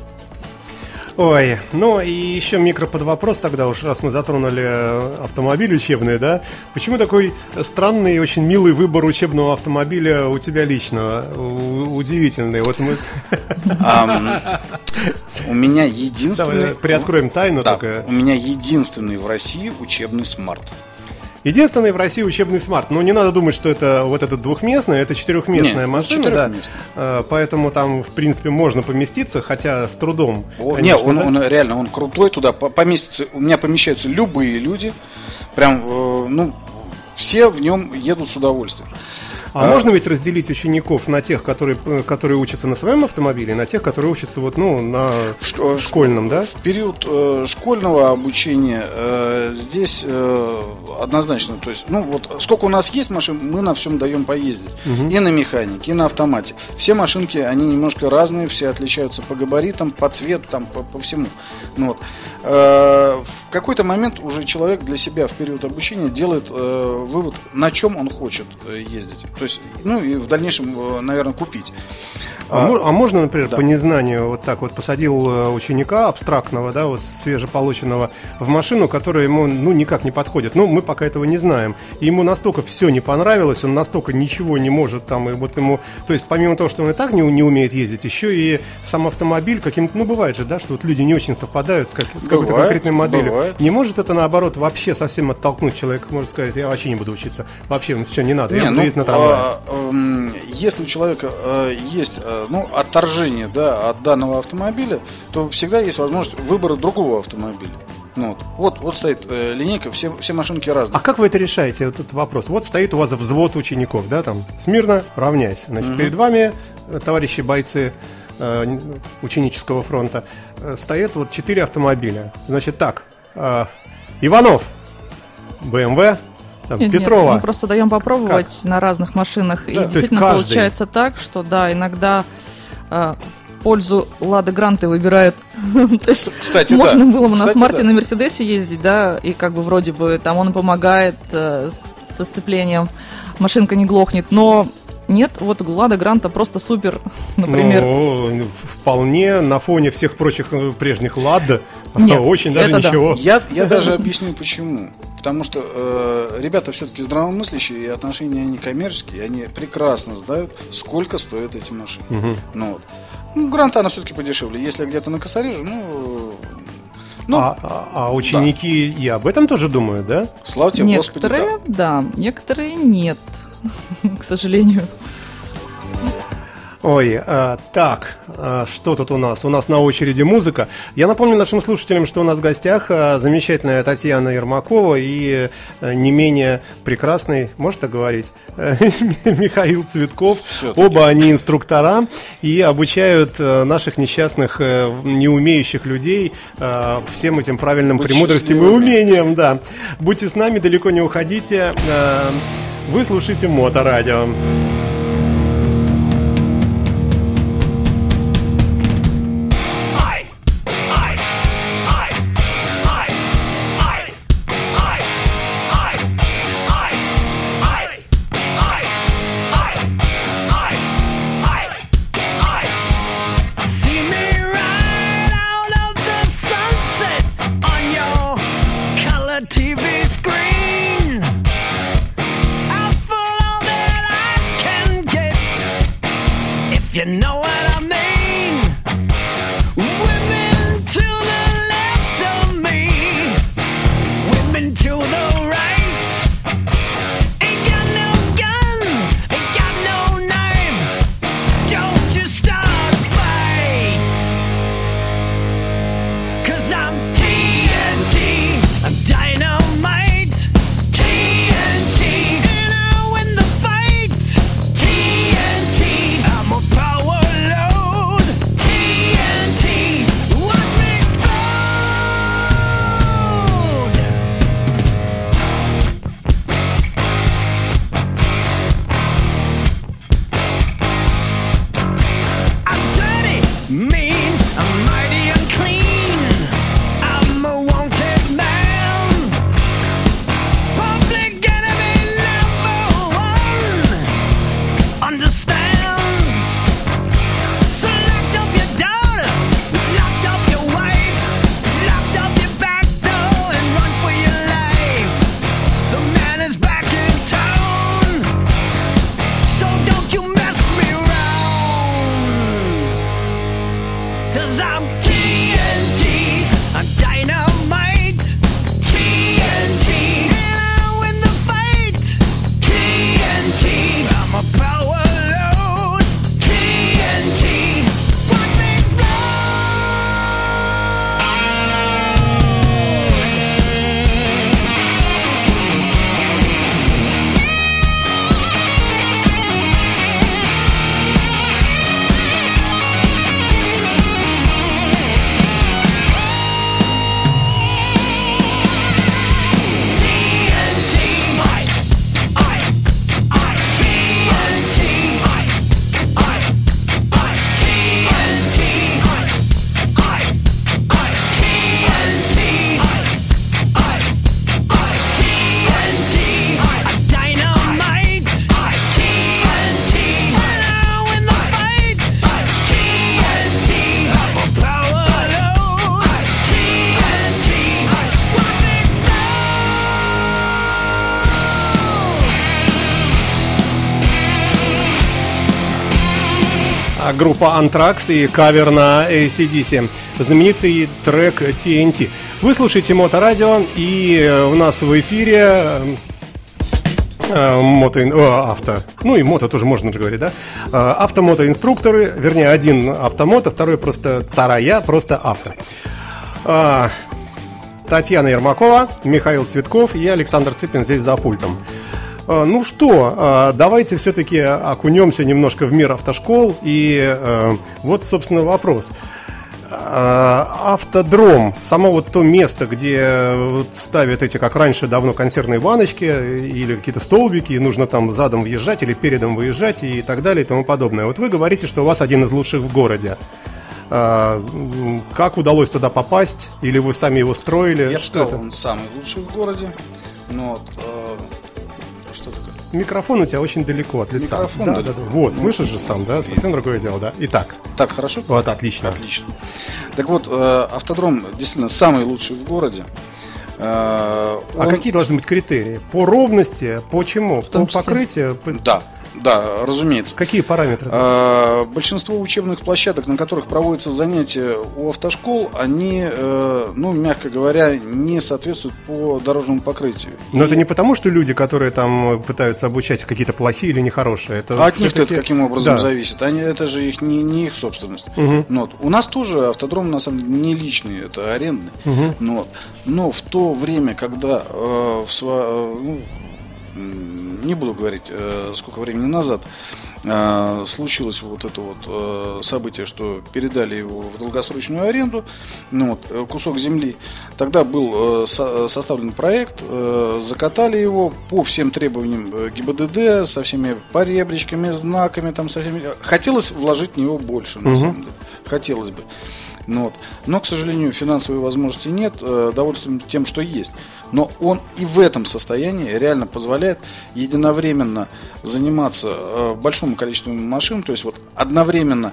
Speaker 1: Ой, ну и еще микро под вопрос тогда уж, раз мы затронули э, автомобиль учебный, да? Почему такой странный и очень милый выбор учебного автомобиля у тебя личного? У- удивительный. Вот мы
Speaker 3: у меня единственный...
Speaker 1: приоткроем тайну
Speaker 3: у меня единственный в России учебный смарт.
Speaker 1: Единственный в России учебный смарт. Но не надо думать, что это вот этот двухместный, это четырехместная
Speaker 3: Не,
Speaker 1: машина, да. Э, Поэтому там, в принципе, можно поместиться, хотя с трудом.
Speaker 3: О,
Speaker 1: конечно,
Speaker 3: не, он,
Speaker 1: да?
Speaker 3: он реально, он крутой, туда по- поместится, у меня помещаются любые люди, прям, э, ну, все в нем едут с удовольствием.
Speaker 1: А можно ведь разделить учеников на тех, которые, э, которые учатся на своем автомобиле, и на тех, которые учатся вот, ну, на
Speaker 3: шко-
Speaker 1: школьном, да?
Speaker 3: В период э, школьного обучения э, здесь э, однозначно, то есть, ну вот сколько у нас есть машин, мы на всем даем поездить. И на механике, и на автомате. Все машинки, они немножко разные, все отличаются по габаритам, по цвету, там, по, по всему. Ну, вот. Э, в какой-то момент уже человек для себя в период обучения делает э, вывод, на чем он хочет э, ездить. То есть, ну и в дальнейшем, э, наверное, купить.
Speaker 1: А, мо- а можно, например,
Speaker 3: да.
Speaker 1: по незнанию вот так вот посадил э, ученика абстрактного, да, вот свежеполученного в машину, которая ему, ну, никак не подходит. Ну, мы пока этого не знаем. И ему настолько все не понравилось, он настолько ничего не может там, и вот ему, то есть помимо того, что он и так не, не умеет ездить, еще и сам автомобиль каким-то, ну, бывает же, да, что вот люди не очень совпадают с, как- с какой-то конкретной моделью.
Speaker 3: бывает.
Speaker 1: Не может это, наоборот, вообще совсем оттолкнуть человека, может сказать, я вообще не буду учиться. Вообще, все, не надо, я
Speaker 3: Не,
Speaker 1: буду
Speaker 3: ну,
Speaker 1: на трамвае.
Speaker 3: а, эм, если у человека э, есть э, ну, отторжение да, от данного автомобиля, то всегда есть возможность выбора другого автомобиля. Ну, вот. Вот, вот стоит э, линейка, все, все машинки разные.
Speaker 1: А как вы это решаете, вот этот вопрос? Вот стоит у вас взвод учеников, да, там, смирно, равняйся. Значит, перед вами, э, товарищи бойцы э, ученического фронта, э, стоят вот четыре автомобиля. Значит, так, э, Иванов, БМВ, там,
Speaker 2: Нет, нет,
Speaker 1: Петрова.
Speaker 2: мы просто даем попробовать на разных машинах. И
Speaker 1: то есть
Speaker 2: действительно
Speaker 1: каждый.
Speaker 2: получается так, что да, иногда а, в пользу Лады Гранты выбирают. <laughs>
Speaker 3: Кстати,
Speaker 2: можно было бы на смарте на Мерседесе ездить, да, и как бы вроде бы там он помогает э, со сцеплением, машинка не глохнет, но нет, вот Лада Гранта просто супер, <laughs> например.
Speaker 1: Ну, вполне на фоне всех прочих э, прежних лад, <laughs>
Speaker 2: Нет,
Speaker 1: очень даже
Speaker 2: да.
Speaker 1: ничего.
Speaker 3: Я, я даже объясню почему. Потому что э, ребята все-таки здравомыслящие, и отношения они коммерческие, они прекрасно знают, сколько стоят эти машины. Ну, вот. Ну, гранта она все-таки подешевле. Если где-то на косарежу, ну, ну
Speaker 1: а, а- а ученики и об этом тоже думают, да?
Speaker 3: слава тебе, Господи, да.
Speaker 2: Некоторые, да, некоторые нет, <laughs> к сожалению.
Speaker 7: Ой, а, так, а, что тут у нас? У нас на очереди музыка. Я напомню нашим слушателям, что у нас в гостях а, замечательная Татьяна Ермакова и а, не менее прекрасный, можно так говорить, <laughs> Михаил Цветков.
Speaker 3: Всё-таки.
Speaker 7: Оба они инструктора и обучают а, наших несчастных, э, не умеющих людей а, всем этим правильным
Speaker 3: Быть
Speaker 7: премудростям и умениям. Да. Будьте с нами, далеко не уходите. А, Вы слушаете Моторадио. Группа Anthrax и кавер на ACDC. Знаменитый трек TNT. Вы слушаете Моторадио, и э, у нас в эфире э, э, мото, о, авто, ну и мото тоже можно же говорить, да? Э, Автомотоинструкторы, вернее, один автомото, второй просто вторая, просто авто. Татьяна Ермакова, Михаил Цветков и Александр Цыпин здесь за пультом. А, Ну что, а, давайте все-таки окунемся немножко в мир автошкол. И э, вот, собственно, вопрос. А, Автодром, само вот то место, где ставят эти, как раньше, давно консервные баночки или какие-то столбики, и нужно там задом въезжать или передом выезжать и так далее и тому подобное. Вот вы говорите, что у вас один из лучших в городе. А, Как удалось туда попасть? Или вы сами его строили?
Speaker 3: Я
Speaker 7: Что
Speaker 3: сказал, он самый лучший в городе. Но
Speaker 7: Микрофон у тебя очень далеко от лица.
Speaker 3: Микрофон
Speaker 7: да,
Speaker 3: далеко.
Speaker 7: да, да. Вот,
Speaker 3: Ну,
Speaker 7: слышишь же сам, да? Совсем другое дело, да. Итак,
Speaker 3: Так, хорошо?
Speaker 7: вот отлично.
Speaker 3: Отлично. Так вот, э, автодром действительно самый лучший в городе. Э,
Speaker 7: А
Speaker 3: он-
Speaker 7: какие должны быть критерии? По ровности, по чему? по
Speaker 2: числе.
Speaker 7: покрытию? По-
Speaker 3: Да. Да, разумеется.
Speaker 1: Какие параметры?
Speaker 3: А, Большинство учебных площадок, на которых проводятся занятия у автошкол, они, э, ну, мягко говоря, не соответствуют по дорожному покрытию.
Speaker 1: Но
Speaker 3: И
Speaker 1: это не потому, что люди, которые там пытаются обучать, какие-то плохие или нехорошие. Это
Speaker 3: А от них-то это каким образом
Speaker 1: Да.
Speaker 3: зависит? Они, это же их не, не их собственность. Ну вот. У нас тоже автодром на самом деле не личный, это арендный. Ну вот. Но в то время, когда э, в сва- э, ну, не буду говорить, э, сколько времени назад э, случилось вот это вот э, событие, что передали его в долгосрочную аренду, ну вот, кусок земли. Тогда был со- составлен проект, закатали его по всем требованиям ГИБДД, со всеми поребричками, знаками, там, со всеми. Хотелось вложить в него больше, на самом деле. Хотелось бы. Ну вот. Но, к сожалению, финансовой возможности нет, э, довольствуем тем, что есть. Но он и в этом состоянии реально позволяет единовременно заниматься э, большому количеству машин, то есть вот одновременно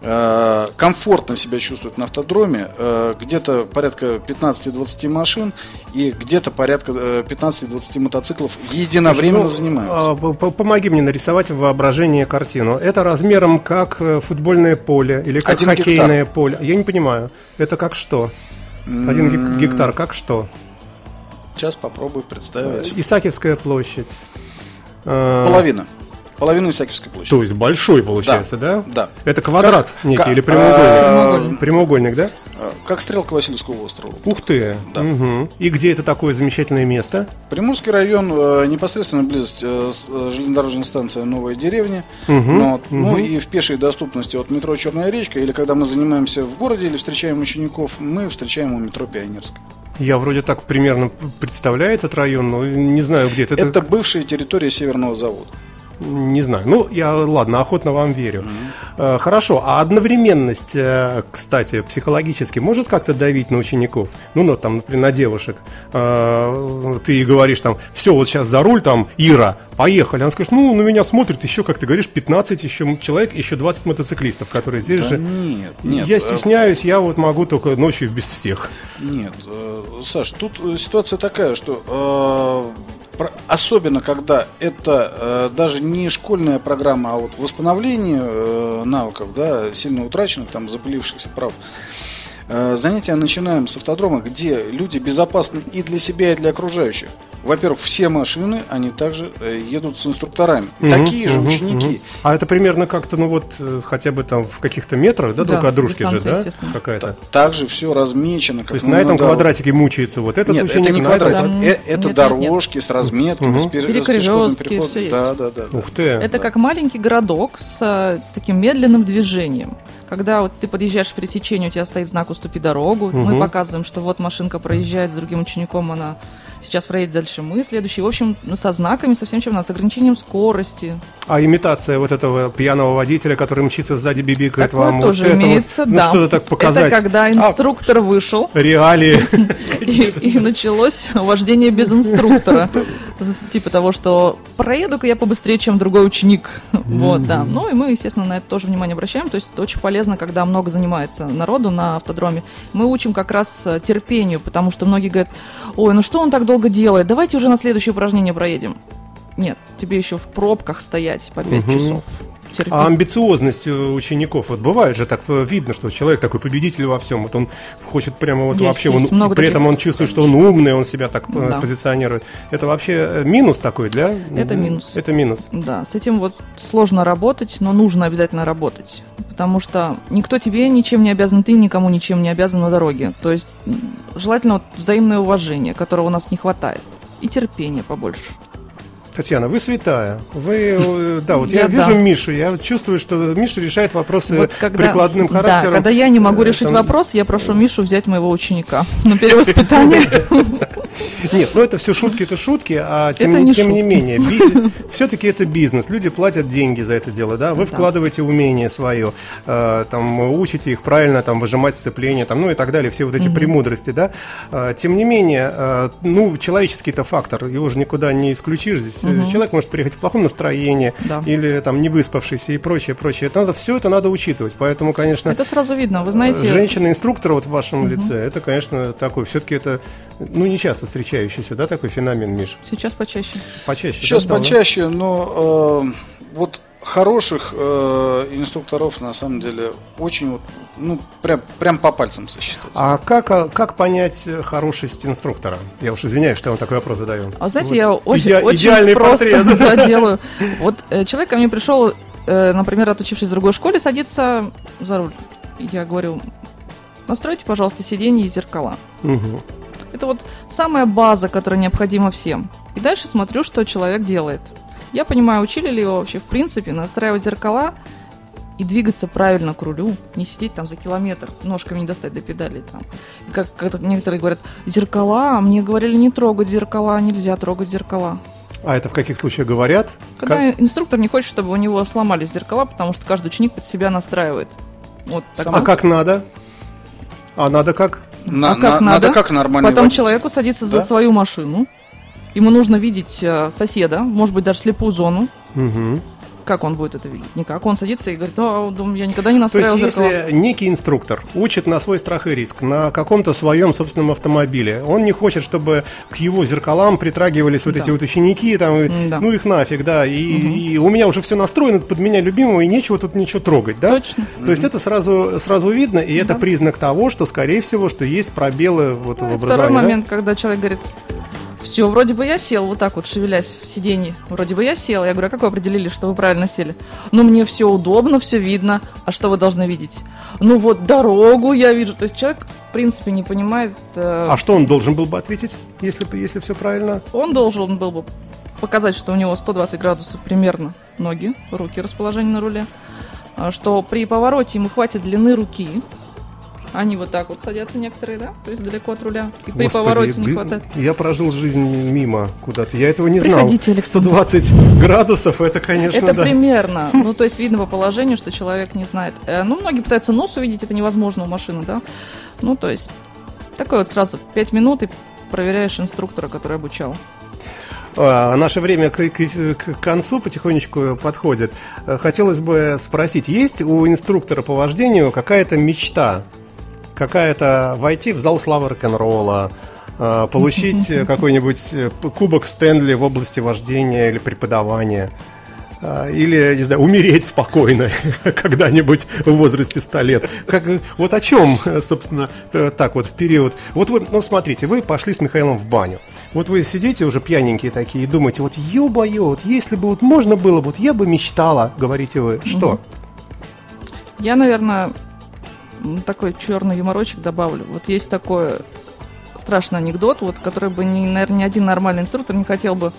Speaker 3: э, комфортно себя чувствовать на автодроме, э, где-то порядка 15-20 машин и где-то порядка э, 15-20 мотоциклов единовременно
Speaker 1: Ну,
Speaker 3: занимаются.
Speaker 1: а, Помоги мне нарисовать в воображении картину. Это размером как футбольное поле или как
Speaker 3: Один
Speaker 1: хоккейное поле. Я не понимаю. Это как что? Один гек- гектар как что?
Speaker 3: Сейчас попробую представить.
Speaker 1: Исаакиевская площадь. Э,
Speaker 3: Половина. Половина Исаакиевской площади.
Speaker 1: То есть большой получается, да?
Speaker 3: Да.
Speaker 1: Это квадрат
Speaker 3: Как-
Speaker 1: некий
Speaker 3: как-
Speaker 1: или прямоугольник?
Speaker 2: Прямоугольник.
Speaker 1: Прямоугольник, да?
Speaker 3: Э, Как стрелка Васильевского острова.
Speaker 1: Ух ты.
Speaker 3: Да.
Speaker 1: Мгм. И где это такое замечательное место?
Speaker 3: Приморский район, э, непосредственно близость э, с- э, железнодорожная станция Новая деревня. Ну, вот. Ну и в пешей доступности от метро Черная речка, или когда мы занимаемся в городе или встречаем учеников, мы встречаем у метро Пионерская.
Speaker 1: Я вроде так примерно представляю этот район, но не знаю, где это.
Speaker 3: Это бывшая территория Северного завода.
Speaker 1: Не знаю. Ну, я, ладно, охотно вам верю. Э, Хорошо. А одновременность, э, кстати, психологически может как-то давить на учеников? Ну, ну, там, например, на девушек. Э, Ты говоришь там, все, вот сейчас за руль, там, Ира, поехали. Она скажет, ну, на меня смотрит еще, как ты говоришь, 15 еще человек, еще 20 мотоциклистов, которые здесь
Speaker 3: Да
Speaker 1: же...
Speaker 3: нет, нет.
Speaker 1: Я стесняюсь, я вот могу только ночью без всех.
Speaker 3: Нет, Саш, тут ситуация такая, что особенно когда это э, даже не школьная программа, а вот восстановление э, навыков, да, сильно утраченных, там, запылившихся прав. Э, Занятия начинаем с автодрома, где люди безопасны и для себя, и для окружающих. Во-первых, все машины, они также э, едут с инструкторами. И такие же
Speaker 1: Мгм,
Speaker 3: ученики.
Speaker 1: мгм. А это примерно как-то, ну вот, э, хотя бы там в каких-то метрах, да,
Speaker 2: Да,
Speaker 1: друг от дружки же, да,
Speaker 2: естественно.
Speaker 1: какая-то?
Speaker 3: Также все размечено. Как
Speaker 1: То есть на этом
Speaker 3: дорог-
Speaker 1: квадратике мучается вот этот
Speaker 3: Нет,
Speaker 1: ученик,
Speaker 3: это не
Speaker 1: этом-
Speaker 3: квадратик,
Speaker 2: Там-
Speaker 3: э- это
Speaker 2: нет,
Speaker 3: дорожки с разметками, с, пер- с переходом.
Speaker 2: есть.
Speaker 3: Да, да, да. да.
Speaker 1: Ух ты.
Speaker 2: Это как маленький городок с таким медленным движением. Когда вот ты подъезжаешь к пересечению, у тебя стоит знак «Уступи дорогу», мы показываем, что вот машинка проезжает с другим учеником, она сейчас проедет дальше мы, следующий. В общем, ну, со знаками, со всем чем надо, с ограничением скорости.
Speaker 1: А имитация вот этого пьяного водителя, который мчится сзади бибикает
Speaker 2: Такое
Speaker 1: вам
Speaker 2: тоже
Speaker 1: вот
Speaker 2: имеется,
Speaker 1: ну
Speaker 2: да.
Speaker 1: что-то так показать.
Speaker 2: Это когда инструктор вышел,
Speaker 1: Реалии. <laughs>
Speaker 2: и, и началось вождение без инструктора. Типа того, что проеду-ка я побыстрее, чем другой ученик. Вот, да. Ну и мы, естественно, на это тоже внимание обращаем. То есть это очень полезно, когда много занимается народу на автодроме. Мы учим как раз э, терпению, потому что многие говорят, ой, ну что он так долго делает, давайте уже на следующее упражнение проедем. Нет, тебе еще в пробках стоять по 5 часов. Терпи.
Speaker 1: А амбициозность у учеников, вот бывает же так э, видно, что человек такой победитель во всем, вот он хочет прямо вот
Speaker 2: Есть,
Speaker 1: вообще,
Speaker 2: есть
Speaker 1: он, при
Speaker 2: таких.
Speaker 1: этом он чувствует, что он умный, он себя так э,
Speaker 2: Да.
Speaker 1: позиционирует. Это вообще э, минус такой, да?
Speaker 2: Это минус.
Speaker 1: Это минус.
Speaker 2: Да, с этим вот сложно работать, но нужно обязательно работать. Потому что никто тебе ничем не обязан, ты никому ничем не обязан на дороге. То есть желательно вот взаимное уважение, которого у нас не хватает. И терпение побольше.
Speaker 1: Татьяна, вы святая. Вы, э, да, вот я,
Speaker 2: Я
Speaker 1: вижу
Speaker 2: да.
Speaker 1: Мишу, я чувствую, что Миша решает вопросы
Speaker 2: Вот когда,
Speaker 1: прикладным
Speaker 2: да,
Speaker 1: характером.
Speaker 2: когда я не могу
Speaker 1: Э,
Speaker 2: решить
Speaker 1: там-
Speaker 2: вопрос, я прошу Мишу взять моего ученика на перевоспитание. <laughs>
Speaker 1: Нет, ну это все шутки, это шутки, а тем,
Speaker 2: Это не
Speaker 1: тем не менее, <laughs> все-таки это бизнес. Люди платят деньги за это дело, да. Вы вкладываете умение свое, э, там учите их правильно, там выжимать сцепление, там, ну и так далее, все вот эти премудрости, да. Э, тем не менее, э, ну человеческий-то фактор, его же никуда не исключишь. Здесь э, человек может приехать в плохом настроении
Speaker 2: Да.
Speaker 1: или там не выспавшийся и прочее, прочее. Это надо все это надо учитывать, поэтому, конечно.
Speaker 2: Это сразу видно. Вы знаете,
Speaker 1: Женщина-инструктор вот в вашем лице, это, конечно, такой, все-таки это, ну, не часто встречающийся, да, такой феномен, Миш?
Speaker 2: Сейчас почаще.
Speaker 1: Почаще. да,
Speaker 3: Сейчас
Speaker 1: стало?
Speaker 3: почаще, но э, вот хороших э, инструкторов на самом деле очень вот, ну, прям, прям по пальцам сосчитать.
Speaker 1: А как, а как понять хорошесть инструктора? Я уж извиняюсь, что я вам такой вопрос задаю.
Speaker 2: А знаете,
Speaker 1: Вот
Speaker 2: я очень,
Speaker 1: иде-
Speaker 2: очень
Speaker 1: идеальный
Speaker 2: просто
Speaker 1: портрет. <laughs>
Speaker 2: делаю. Вот э, человек ко мне пришел, э, например, отучившись в другой школе, садится за руль. Я говорю, настройте, пожалуйста, сиденье и зеркала.
Speaker 1: Мгм.
Speaker 2: Это вот самая база, которая необходима всем. И дальше смотрю, что человек делает. Я понимаю, учили ли его вообще в принципе настраивать зеркала и двигаться правильно к рулю, не сидеть там за километр, ножками не достать до педали там. Как, как некоторые говорят, зеркала, мне говорили не трогать зеркала, нельзя трогать зеркала.
Speaker 1: А это в каких случаях говорят?
Speaker 2: Когда инструктор не хочет, чтобы у него сломались зеркала, потому что каждый ученик под себя настраивает. Вот.
Speaker 1: А как надо? А надо как?
Speaker 3: На-
Speaker 2: а как
Speaker 3: на-
Speaker 2: надо?
Speaker 3: как нормально
Speaker 2: Потом
Speaker 3: водить.
Speaker 2: человеку садиться за
Speaker 3: Да?
Speaker 2: свою машину. Ему нужно видеть э, соседа, может быть, даже слепую зону.
Speaker 1: Мгм.
Speaker 2: Как он будет это видеть? Никак. Он садится и говорит, а, дум, я никогда не
Speaker 1: То
Speaker 2: настраивал
Speaker 1: есть,
Speaker 2: зеркала.
Speaker 1: если некий инструктор учит на свой страх и риск на каком-то своем собственном автомобиле, он не хочет, чтобы к его зеркалам притрагивались вот
Speaker 2: Да.
Speaker 1: эти вот ученики, там,
Speaker 2: М-да.
Speaker 1: ну их нафиг, да, и, и у меня уже все настроено под меня любимого, и нечего тут ничего трогать, да?
Speaker 2: Точно.
Speaker 1: То есть это сразу, сразу видно, и это признак того, что, скорее всего, что есть пробелы вот в
Speaker 2: Ну, и
Speaker 1: образовании.
Speaker 2: Второй
Speaker 1: да?
Speaker 2: момент, когда человек говорит, все, вроде бы я сел, вот так вот шевелясь в сиденье, вроде бы я сел. Я говорю, а как вы определили, что вы правильно сели? Ну, мне все удобно, все видно. А что вы должны видеть? Ну, вот дорогу я вижу. То есть человек, в принципе, не понимает... э,
Speaker 1: А что он должен был бы ответить, если, если все правильно?
Speaker 2: Он должен был бы показать, что у него 120 градусов примерно ноги, руки, расположение на руле, а, что при повороте ему хватит длины руки. Они вот так вот садятся некоторые, да, то есть далеко от руля. И при
Speaker 1: Господи,
Speaker 2: повороте не хватает.
Speaker 1: Я прожил жизнь мимо куда-то. Я этого не знал.
Speaker 2: Приходите, Александр.
Speaker 1: 120 градусов, это, конечно,
Speaker 2: Это
Speaker 1: да.
Speaker 2: примерно. <laughs> Ну, то есть видно по положению, что человек не знает. Э, Ну, многие пытаются нос увидеть, это невозможно у машины, да. Ну, то есть такой вот сразу 5 минут и проверяешь инструктора, который обучал.
Speaker 1: А, Наше время к, к- к концу потихонечку подходит. Э, Хотелось бы спросить, есть у инструктора по вождению какая-то мечта? Какая-то войти в зал славы рок-н-ролла, э, получить <laughs> какой-нибудь э, кубок Стэнли в области вождения или преподавания? Э, Или, не знаю, умереть спокойно <laughs> когда-нибудь в возрасте 100 лет. Как, вот о чем, собственно, так вот в период. Вот вы, ну смотрите, вы пошли с Михаилом в баню. Вот вы сидите уже пьяненькие такие и думаете, вот ё-моё, вот если бы вот можно было, бы, вот я бы мечтала, говорите вы. Что?
Speaker 2: Я, наверное, такой черный юморочек добавлю. Вот есть такой страшный анекдот, вот, который бы, ни, наверное, ни один нормальный инструктор не хотел бы,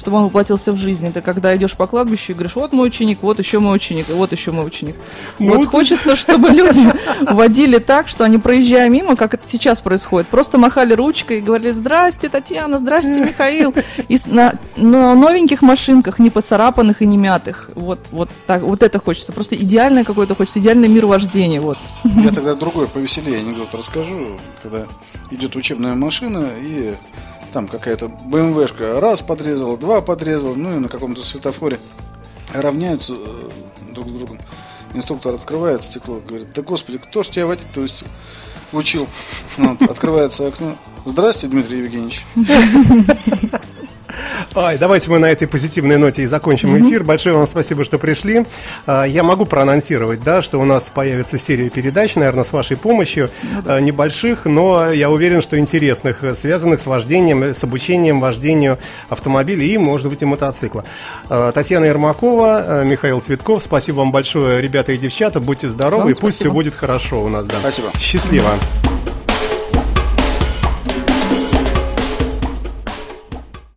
Speaker 2: чтобы он воплотился в жизнь. Это когда идешь по кладбищу и говоришь, вот мой ученик, вот еще мой ученик, и вот еще мой ученик.
Speaker 1: Ну,
Speaker 2: вот
Speaker 1: это-
Speaker 2: хочется, чтобы <laughs> люди водили так, что они, проезжая мимо, как это сейчас происходит, просто махали ручкой и говорили, здрасте, Татьяна, здрасте, Михаил. И на, на новеньких машинках, не поцарапанных и не мятых. Вот, вот, так, вот это хочется. Просто идеальное какое-то хочется, идеальный мир вождения. Вот. <laughs>
Speaker 3: Я тогда другой повеселее анекдот расскажу, когда идет учебная машина и там какая-то БМВшка раз подрезала, два подрезала, ну и на каком-то светофоре равняются э, друг с другом. Инструктор открывает стекло, говорит, да господи, кто ж тебя водить-то уч- учил? Вот, открывается окно. Здрасте, Дмитрий Евгеньевич. <laughs>
Speaker 1: Ай, давайте мы на этой позитивной ноте и закончим эфир. Большое вам спасибо, что пришли. А, Я могу проанонсировать, да, что у нас появится серия передач, наверное, с вашей помощью, а, небольших, но я уверен, что интересных, э, связанных с вождением, э, с обучением вождению автомобиля и, может быть, и мотоцикла. А, Татьяна Ермакова, э, Михаил Цветков, спасибо вам большое, ребята и девчата, будьте здоровы,
Speaker 2: Вам
Speaker 1: и пусть все
Speaker 2: спасибо.
Speaker 1: будет хорошо у нас, да.
Speaker 3: Спасибо.
Speaker 1: Счастливо.